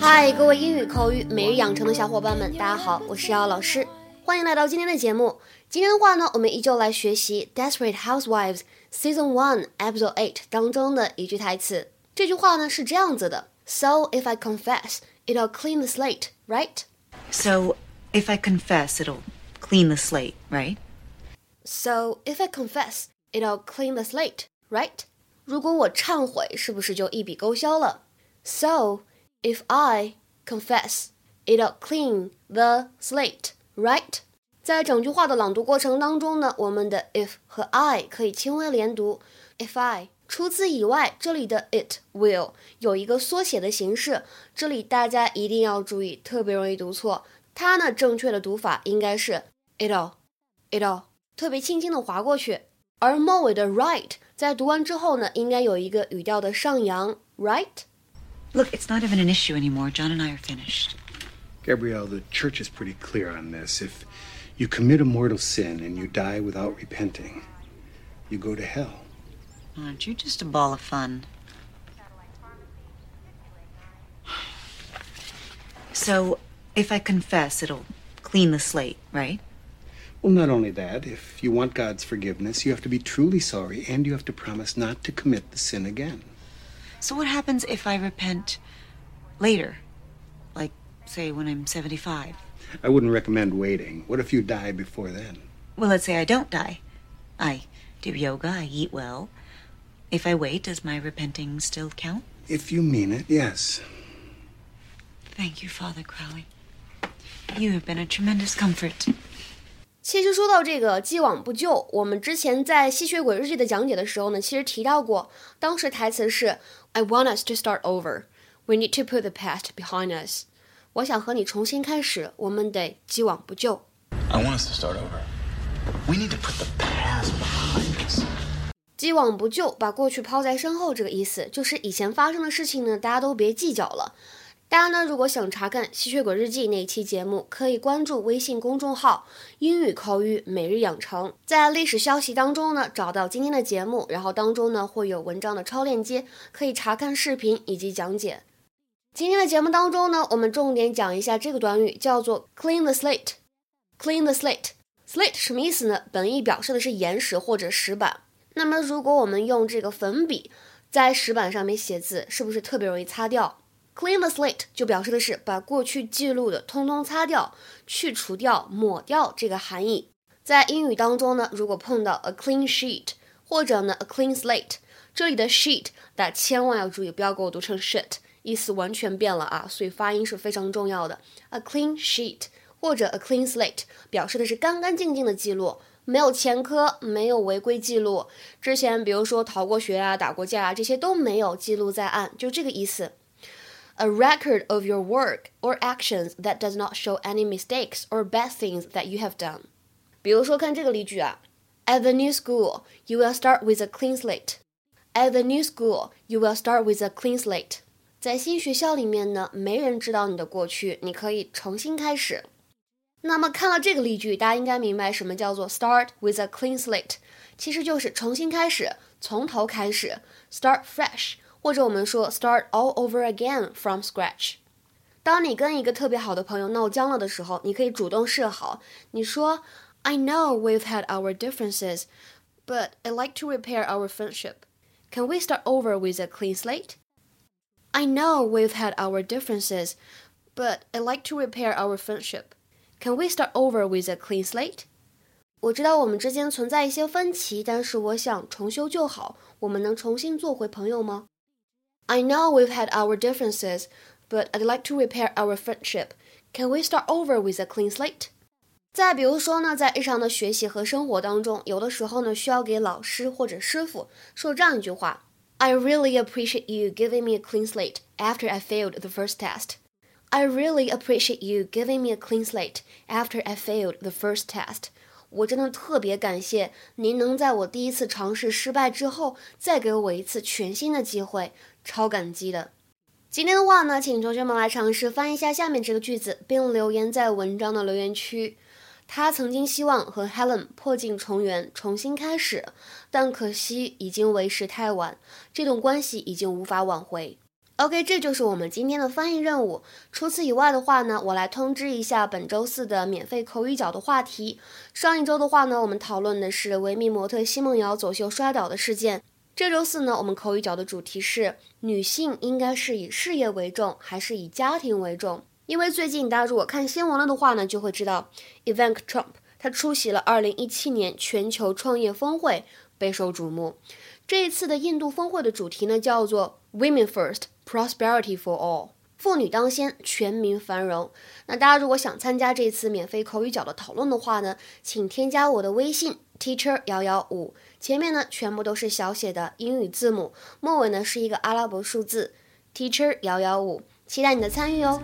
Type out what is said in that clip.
嗨，各位英语口语每日养成的小伙伴们，大家好，我是瑶老师，欢迎来到今天的节目。今天的话呢，我们依旧来学习《Desperate Housewives》Season One Episode Eight 当中的一句台词。这句话呢是这样子的：So if I confess, it'll clean the slate, right? So if I confess, it'll clean the slate, right? So if I confess, it'll clean the slate, right? 如果我忏悔，是不是就一笔勾销了？So if I confess, it'll clean the slate, right? 在整句话的朗读过程当中呢，我们的 if 和 I 可以轻微连读。If I 除此以外，这里的 it will 有一个缩写的形式，这里大家一定要注意，特别容易读错。它呢，正确的读法应该是 it'll it'll，特别轻轻的划过去。而末尾的 right 在读完之后呢，应该有一个语调的上扬，right。Look, it's not even an issue anymore. John and I are finished. Gabrielle, the church is pretty clear on this. If you commit a mortal sin and you die without repenting, you go to hell. Aren't you just a ball of fun? So, if I confess, it'll clean the slate, right? Well, not only that, if you want God's forgiveness, you have to be truly sorry and you have to promise not to commit the sin again. So, what happens if I repent later? Like, say, when I'm 75? I wouldn't recommend waiting. What if you die before then? Well, let's say I don't die. I do yoga, I eat well. If I wait, does my repenting still count? If you mean it, yes. Thank you, Father Crowley. You have been a tremendous comfort. 其实说到这个既往不咎，我们之前在《吸血鬼日记》的讲解的时候呢，其实提到过，当时台词是 "I want us to start over. We need to put the past behind us." 我想和你重新开始，我们得既往不咎。I want us to start over. We need to put the past behind us. 既往不咎，把过去抛在身后，这个意思就是以前发生的事情呢，大家都别计较了。大家呢，如果想查看《吸血鬼日记》那一期节目，可以关注微信公众号“英语口语每日养成”。在历史消息当中呢，找到今天的节目，然后当中呢会有文章的超链接，可以查看视频以及讲解。今天的节目当中呢，我们重点讲一下这个短语，叫做 “clean the slate”。clean the slate，slate 什么意思呢？本意表示的是岩石或者石板。那么如果我们用这个粉笔在石板上面写字，是不是特别容易擦掉？Clean the slate 就表示的是把过去记录的通通擦掉、去除掉、抹掉这个含义。在英语当中呢，如果碰到 a clean sheet 或者呢 a clean slate，这里的 sheet 大家千万要注意，不要给我读成 shit，意思完全变了啊，所以发音是非常重要的。a clean sheet 或者 a clean slate 表示的是干干净净的记录，没有前科，没有违规记录，之前比如说逃过学啊、打过架啊，这些都没有记录在案，就这个意思。a record of your work or actions that does not show any mistakes or bad things that you have done。比如说，看这个例句啊，At the new school, you will start with a clean slate. At the new school, you will start with a clean slate. 在新学校里面呢，没人知道你的过去，你可以重新开始。那么看了这个例句，大家应该明白什么叫做 start with a clean slate，其实就是重新开始，从头开始，start fresh。 或者我们说 start all over again from scratch。当你跟一个特别好的朋友闹僵了的时候，你可以主动示好，你说 I know we've had our differences, but I like to repair our friendship. Can we start over with a clean slate? I know we've had our differences, but I like to repair our friendship. Can we start over with a clean slate? 我知道我们之间存在一些分歧，但是我想重修旧好。我们能重新做回朋友吗 ？I know we've had our differences, but I'd like to repair our friendship. Can we start over with a clean slate? 再比如说呢，在日常的学习和生活当中，有的时候呢，需要给老师或者师傅说这样一句话：I really appreciate you giving me a clean slate after I failed the first test. I really appreciate you giving me a clean slate after I failed the first test. 我真的特别感谢您能在我第一次尝试失败之后，再给我一次全新的机会，超感激的。今天的话呢，请同学们来尝试翻译一下下面这个句子，并留言在文章的留言区。他曾经希望和 Helen 破镜重圆，重新开始，但可惜已经为时太晚，这段关系已经无法挽回。OK，这就是我们今天的翻译任务。除此以外的话呢，我来通知一下本周四的免费口语角的话题。上一周的话呢，我们讨论的是维密模特奚梦瑶走秀摔倒的事件。这周四呢，我们口语角的主题是女性应该是以事业为重还是以家庭为重？因为最近大家如果看新闻了的话呢，就会知道 Ivanka Trump 他出席了2017年全球创业峰会，备受瞩目。这一次的印度峰会的主题呢，叫做 Women First。Prosperity for all，妇女当先，全民繁荣。那大家如果想参加这次免费口语角的讨论的话呢，请添加我的微信 teacher 幺幺五，前面呢全部都是小写的英语字母，末尾呢是一个阿拉伯数字 teacher 幺幺五，期待你的参与哦。